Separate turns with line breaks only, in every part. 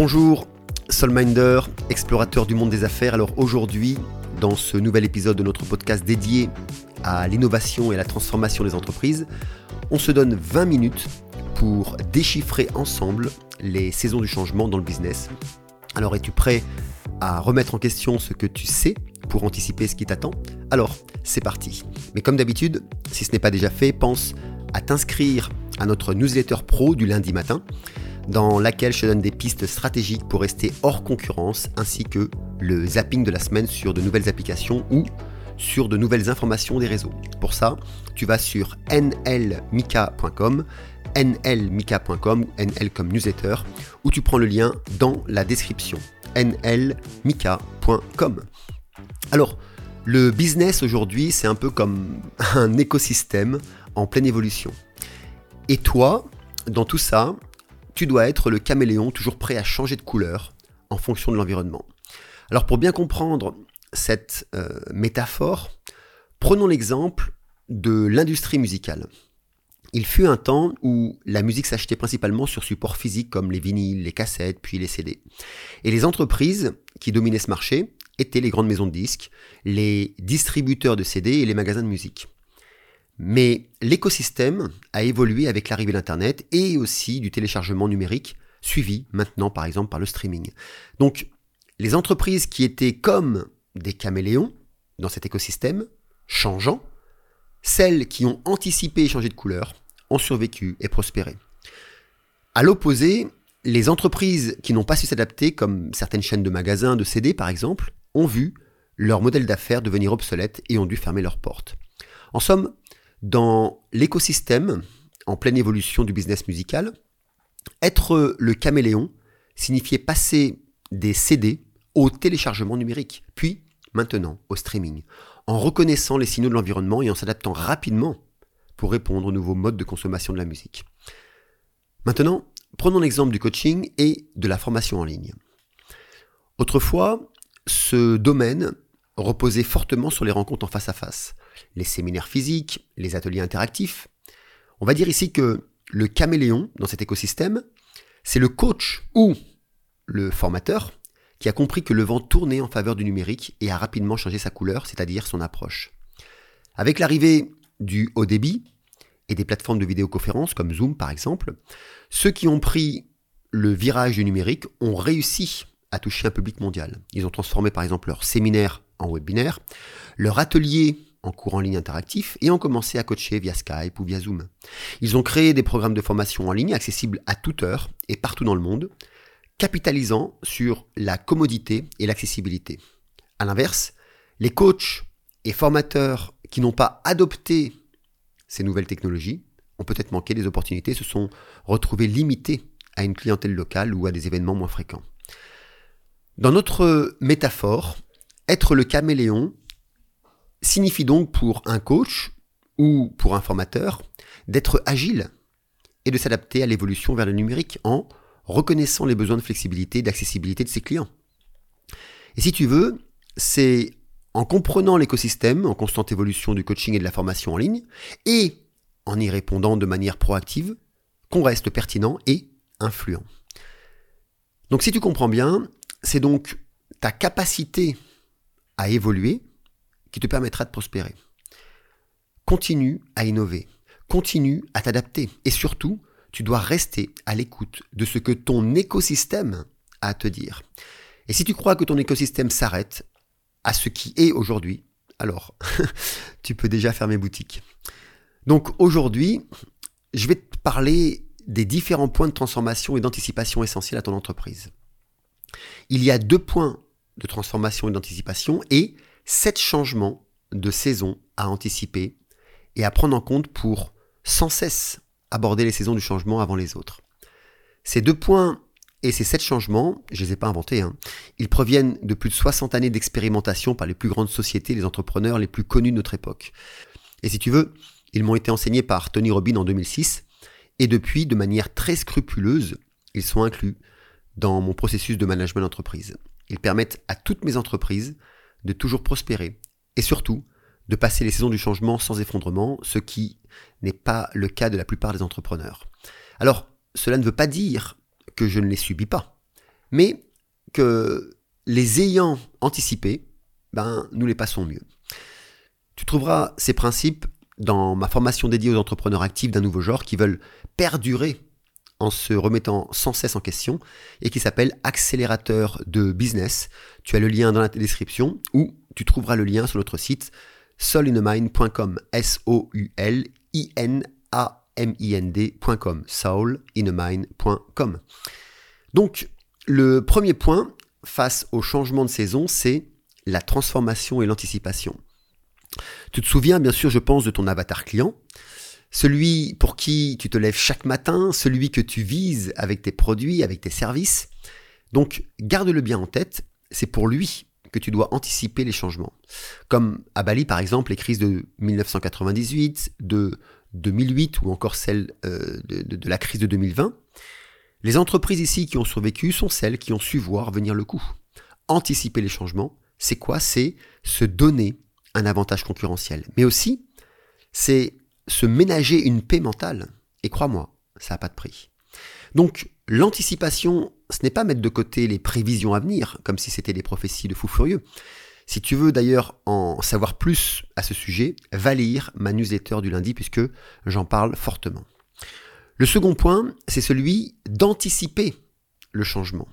Bonjour, Soulminder, explorateur du monde des affaires. Alors aujourd'hui, dans ce nouvel épisode de notre podcast dédié à l'innovation et à la transformation des entreprises, on se donne 20 minutes pour déchiffrer ensemble les saisons du changement dans le business. Alors es-tu prêt à remettre en question ce que tu sais pour anticiper ce qui t'attend? Alors, c'est parti. Mais comme d'habitude, si ce n'est pas déjà fait, pense à t'inscrire à notre newsletter pro du lundi matin, dans laquelle je te donne des pistes stratégiques pour rester hors concurrence, ainsi que le zapping de la semaine sur de nouvelles applications ou sur de nouvelles informations des réseaux. Pour ça, tu vas sur nlmika.com, nlmika.com, nl comme newsletter, où tu prends le lien dans la description, nlmika.com. Alors, le business aujourd'hui, c'est un peu comme un écosystème en pleine évolution. Et toi, dans tout ça, tu dois être le caméléon toujours prêt à changer de couleur en fonction de l'environnement. Alors pour bien comprendre cette euh, métaphore, prenons l'exemple de l'industrie musicale. Il fut un temps où la musique s'achetait principalement sur support physique comme les vinyles, les cassettes, puis les CD. Et les entreprises qui dominaient ce marché étaient les grandes maisons de disques, les distributeurs de CD et les magasins de musique. Mais l'écosystème a évolué avec l'arrivée d'Internet et aussi du téléchargement numérique, suivi maintenant par exemple par le streaming. Donc les entreprises qui étaient comme des caméléons dans cet écosystème, changeant, celles qui ont anticipé et changé de couleur, ont survécu et prospéré. À l'opposé, les entreprises qui n'ont pas su s'adapter, comme certaines chaînes de magasins, de CD par exemple, ont vu leur modèle d'affaires devenir obsolète et ont dû fermer leurs portes. En somme, dans l'écosystème en pleine évolution du business musical, être le caméléon signifiait passer des CD au téléchargement numérique, puis maintenant au streaming, en reconnaissant les signaux de l'environnement et en s'adaptant rapidement pour répondre aux nouveaux modes de consommation de la musique. Maintenant, prenons l'exemple du coaching et de la formation en ligne. Autrefois, ce domaine reposait fortement sur les rencontres en face à face, les séminaires physiques, les ateliers interactifs. On va dire ici que le caméléon dans cet écosystème, c'est le coach ou le formateur qui a compris que le vent tournait en faveur du numérique et a rapidement changé sa couleur, c'est-à-dire son approche. Avec l'arrivée du haut débit et des plateformes de vidéoconférence comme Zoom par exemple, ceux qui ont pris le virage du numérique ont réussi à toucher un public mondial. Ils ont transformé par exemple leur séminaire en webinaire, leur atelier en cours en ligne interactif et ont commencé à coacher via Skype ou via Zoom. Ils ont créé des programmes de formation en ligne accessibles à toute heure et partout dans le monde, capitalisant sur la commodité et l'accessibilité. A l'inverse, les coachs et formateurs qui n'ont pas adopté ces nouvelles technologies ont peut-être manqué des opportunités, se sont retrouvés limités à une clientèle locale ou à des événements moins fréquents. Dans notre métaphore, être le caméléon signifie donc pour un coach ou pour un formateur d'être agile et de s'adapter à l'évolution vers le numérique en reconnaissant les besoins de flexibilité et d'accessibilité de ses clients. Et si tu veux, c'est en comprenant l'écosystème en constante évolution du coaching et de la formation en ligne, et en y répondant de manière proactive, qu'on reste pertinent et influent. Donc si tu comprends bien, c'est donc ta capacité à évoluer qui te permettra de prospérer. Continue à innover, continue à t'adapter et surtout, tu dois rester à l'écoute de ce que ton écosystème a à te dire. Et si tu crois que ton écosystème s'arrête à ce qui est aujourd'hui, alors tu peux déjà fermer boutique. Donc aujourd'hui, je vais te parler des différents points de transformation et d'anticipation essentiels à ton entreprise. Il y a deux points de transformation et d'anticipation et sept changements de saison à anticiper et à prendre en compte pour sans cesse aborder les saisons du changement avant les autres. Ces deux points et ces sept changements, je ne les ai pas inventés, hein, ils proviennent de plus de 60 années d'expérimentation par les plus grandes sociétés, les entrepreneurs les plus connus de notre époque. Et si tu veux, ils m'ont été enseignés par Tony Robbins en 2006, et depuis, de manière très scrupuleuse, ils sont inclus dans mon processus de management d'entreprise. Ils permettent à toutes mes entreprises de toujours prospérer et surtout de passer les saisons du changement sans effondrement, ce qui n'est pas le cas de la plupart des entrepreneurs. Alors, cela ne veut pas dire que je ne les subis pas, mais que les ayant anticipés, ben, nous les passons mieux. Tu trouveras ces principes dans ma formation dédiée aux entrepreneurs actifs d'un nouveau genre qui veulent perdurer en se remettant sans cesse en question et qui s'appelle Accélérateur de business. Tu as le lien dans la description ou tu trouveras le lien sur notre site soulinamind.com. S-O-U-L-I-N-A-M-I-N-D.com. Donc, le premier point face au changement de saison, c'est la transformation et l'anticipation. Tu te souviens, bien sûr, je pense, de ton avatar client, celui pour qui tu te lèves chaque matin, celui que tu vises avec tes produits, avec tes services. Donc, garde-le bien en tête, c'est pour lui que tu dois anticiper les changements. Comme à Bali, par exemple, les crises de 1998, de 2008 ou encore celle euh, de, la crise de 2020. Les entreprises ici qui ont survécu sont celles qui ont su voir venir le coup. Anticiper les changements, c'est quoi? C'est se donner un avantage concurrentiel. Mais aussi, c'est se ménager une paix mentale. Et crois-moi, ça n'a pas de prix. Donc, l'anticipation, ce n'est pas mettre de côté les prévisions à venir, comme si c'était des prophéties de fous furieux. Si tu veux d'ailleurs en savoir plus à ce sujet, va lire ma newsletter du lundi puisque j'en parle fortement. Le second point, c'est celui d'anticiper le changement.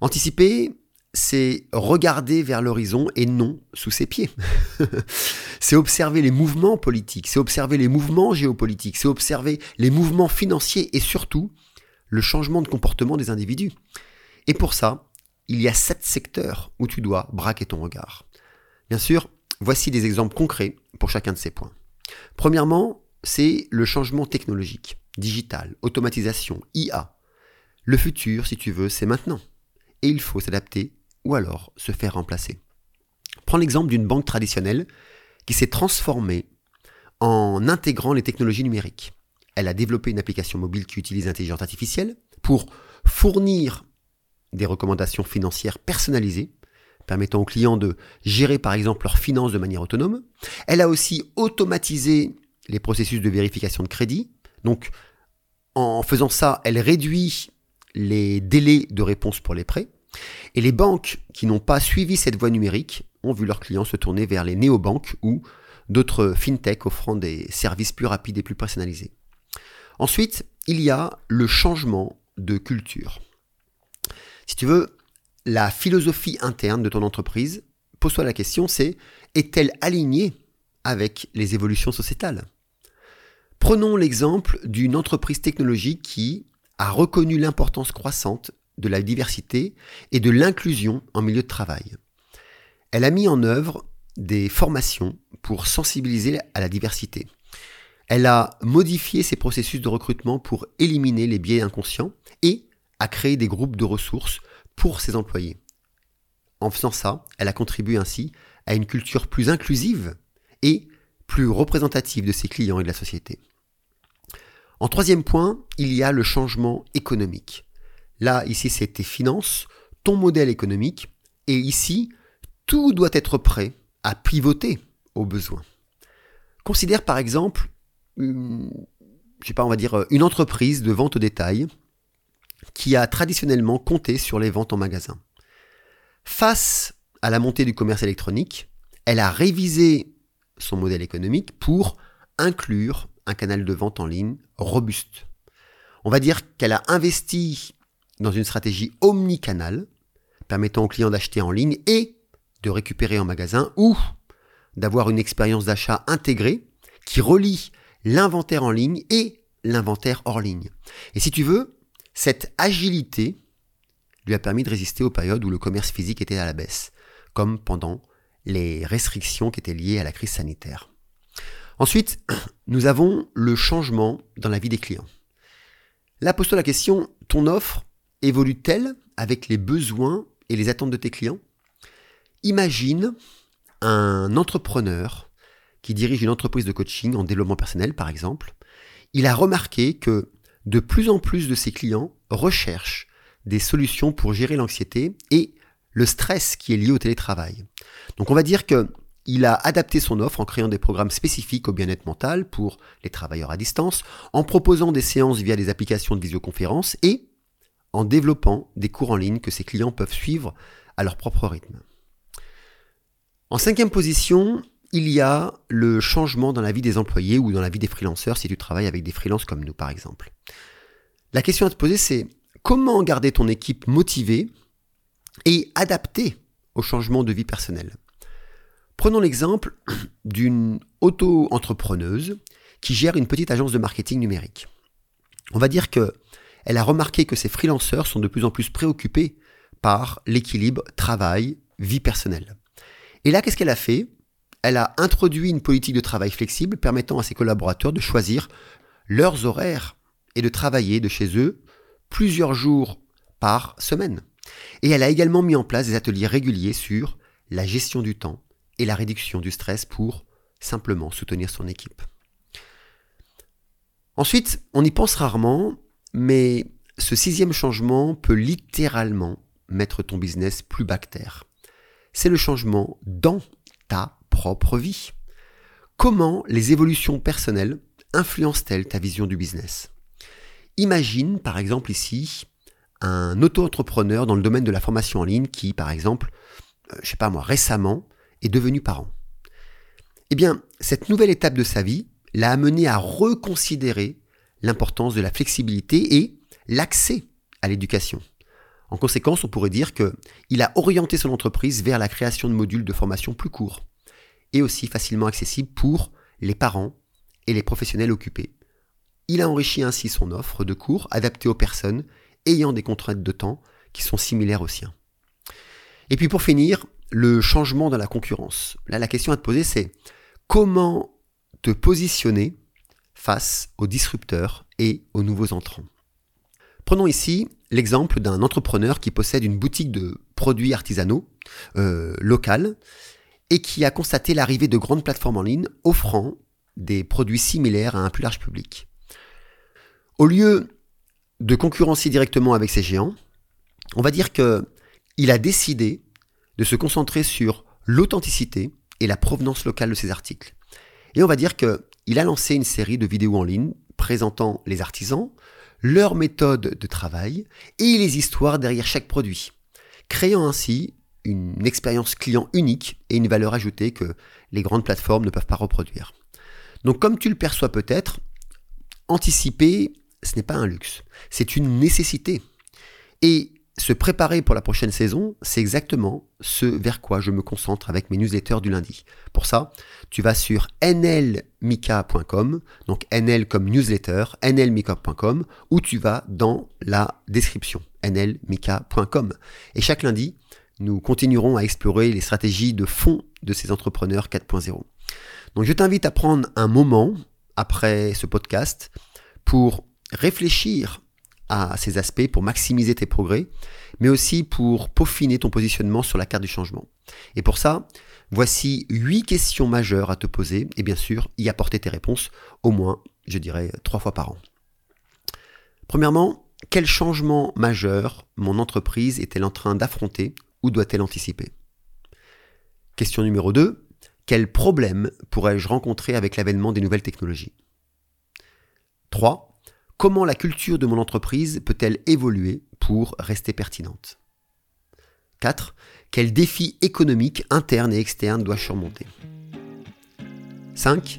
Anticiper, c'est regarder vers l'horizon et non sous ses pieds. c'est observer les mouvements politiques, c'est observer les mouvements géopolitiques, c'est observer les mouvements financiers et surtout le changement de comportement des individus. Et pour ça, il y a sept secteurs où tu dois braquer ton regard. Bien sûr, voici des exemples concrets pour chacun de ces points. Premièrement, c'est le changement technologique, digital, automatisation, IA. Le futur, si tu veux, c'est maintenant. Et il faut s'adapter ou alors se faire remplacer. Prends l'exemple d'une banque traditionnelle qui s'est transformée en intégrant les technologies numériques. Elle a développé une application mobile qui utilise l'intelligence artificielle pour fournir des recommandations financières personnalisées, permettant aux clients de gérer par exemple leurs finances de manière autonome. Elle a aussi automatisé les processus de vérification de crédit. Donc en faisant ça, elle réduit les délais de réponse pour les prêts. Et les banques qui n'ont pas suivi cette voie numérique ont vu leurs clients se tourner vers les néobanques ou d'autres fintechs offrant des services plus rapides et plus personnalisés. Ensuite, il y a le changement de culture. Si tu veux, la philosophie interne de ton entreprise, pose-toi la question, c'est est-elle alignée avec les évolutions sociétales? Prenons l'exemple d'une entreprise technologique qui a reconnu l'importance croissante de la diversité et de l'inclusion en milieu de travail. Elle a mis en œuvre des formations pour sensibiliser à la diversité. Elle a modifié ses processus de recrutement pour éliminer les biais inconscients et a créé des groupes de ressources pour ses employés. En faisant ça, elle a contribué ainsi à une culture plus inclusive et plus représentative de ses clients et de la société. En troisième point, il y a le changement économique. Là, ici, c'est tes finances, ton modèle économique, et ici, tout doit être prêt à pivoter aux besoins. Considère par exemple, une, sais pas, on dire une entreprise de vente au détail qui a traditionnellement compté sur les ventes en magasin. Face à la montée du commerce électronique, elle a révisé son modèle économique pour inclure un canal de vente en ligne robuste. On va dire qu'elle a investi dans une stratégie omnicanale, permettant aux clients d'acheter en ligne et de récupérer en magasin, ou d'avoir une expérience d'achat intégrée qui relie l'inventaire en ligne et l'inventaire hors ligne. Et si tu veux, cette agilité lui a permis de résister aux périodes où le commerce physique était à la baisse, comme pendant les restrictions qui étaient liées à la crise sanitaire. Ensuite, nous avons le changement dans la vie des clients. Là, pose-toi la question, ton offre évolue-t-elle avec les besoins et les attentes de tes clients? Imagine un entrepreneur qui dirige une entreprise de coaching en développement personnel, par exemple. Il a remarqué que de plus en plus de ses clients recherchent des solutions pour gérer l'anxiété et le stress qui est lié au télétravail. Donc on va dire que il a adapté son offre en créant des programmes spécifiques au bien-être mental pour les travailleurs à distance, en proposant des séances via des applications de visioconférence et en développant des cours en ligne que ses clients peuvent suivre à leur propre rythme. En cinquième position, il y a le changement dans la vie des employés ou dans la vie des freelanceurs si tu travailles avec des freelances comme nous par exemple. La question à te poser c'est comment garder ton équipe motivée et adaptée au changement de vie personnelle? Prenons l'exemple d'une auto-entrepreneuse qui gère une petite agence de marketing numérique. On va dire que elle a remarqué que ses freelanceurs sont de plus en plus préoccupés par l'équilibre travail-vie personnelle. Et là, qu'est-ce qu'elle a fait? Elle a introduit une politique de travail flexible permettant à ses collaborateurs de choisir leurs horaires et de travailler de chez eux plusieurs jours par semaine. Et elle a également mis en place des ateliers réguliers sur la gestion du temps et la réduction du stress pour simplement soutenir son équipe. Ensuite, on y pense rarement, mais ce sixième changement peut littéralement mettre ton business plus bactère. C'est le changement dans ta propre vie. Comment les évolutions personnelles influencent-elles ta vision du business? Imagine par exemple ici un auto-entrepreneur dans le domaine de la formation en ligne qui, par exemple, je euh, je sais pas moi, récemment est devenu parent. Eh bien, cette nouvelle étape de sa vie l'a amené à reconsidérer l'importance de la flexibilité et l'accès à l'éducation. En conséquence, on pourrait dire qu'il a orienté son entreprise vers la création de modules de formation plus courts et aussi facilement accessibles pour les parents et les professionnels occupés. Il a enrichi ainsi son offre de cours adaptée aux personnes ayant des contraintes de temps qui sont similaires aux siens. Et puis pour finir, le changement dans la concurrence. Là, la question à te poser, c'est comment te positionner face aux disrupteurs et aux nouveaux entrants. Prenons ici l'exemple d'un entrepreneur qui possède une boutique de produits artisanaux euh, locales et qui a constaté l'arrivée de grandes plateformes en ligne offrant des produits similaires à un plus large public. Au lieu de concurrencer directement avec ces géants, on va dire qu'il a décidé de se concentrer sur l'authenticité et la provenance locale de ses articles. Et on va dire qu'il a lancé une série de vidéos en ligne présentant les artisans, leur méthode de travail et les histoires derrière chaque produit, créant ainsi une expérience client unique et une valeur ajoutée que les grandes plateformes ne peuvent pas reproduire. Donc comme tu le perçois peut-être, anticiper, ce n'est pas un luxe, c'est une nécessité. Et se préparer pour la prochaine saison, c'est exactement ce vers quoi je me concentre avec mes newsletters du lundi. Pour ça, tu vas sur nlmika.com, donc nl comme newsletter, nlmika.com, ou tu vas dans la description, nlmika.com. Et chaque lundi, nous continuerons à explorer les stratégies de fond de ces entrepreneurs 4.0. Donc je t'invite à prendre un moment après ce podcast pour réfléchir à ces aspects pour maximiser tes progrès, mais aussi pour peaufiner ton positionnement sur la carte du changement. Et pour ça, voici huit questions majeures à te poser et bien sûr y apporter tes réponses au moins, je dirais, trois fois par an. Premièrement, quel changement majeur mon entreprise est-elle en train d'affronter ou doit-elle anticiper? Question numéro 2, quel problème pourrais-je rencontrer avec l'avènement des nouvelles technologies? 3. Comment la culture de mon entreprise peut-elle évoluer pour rester pertinente? 4. Quels défis économiques internes et externes dois-je surmonter? 5.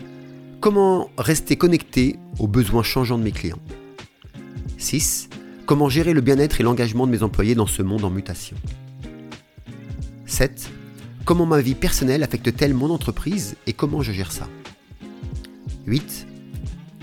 Comment rester connecté aux besoins changeants de mes clients? 6. Comment gérer le bien-être et l'engagement de mes employés dans ce monde en mutation? 7. Comment ma vie personnelle affecte-t-elle mon entreprise et comment je gère ça? 8.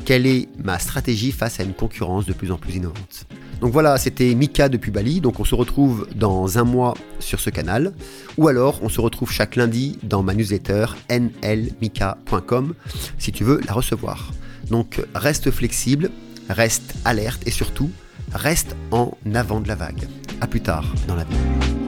Quelle est ma stratégie face à une concurrence de plus en plus innovante Donc voilà, c'était Mika depuis Bali. Donc on se retrouve dans un mois sur ce canal. Ou alors on se retrouve chaque lundi dans ma newsletter nlmika.com si tu veux la recevoir. Donc reste flexible, reste alerte et surtout reste en avant de la vague. A plus tard dans la vie.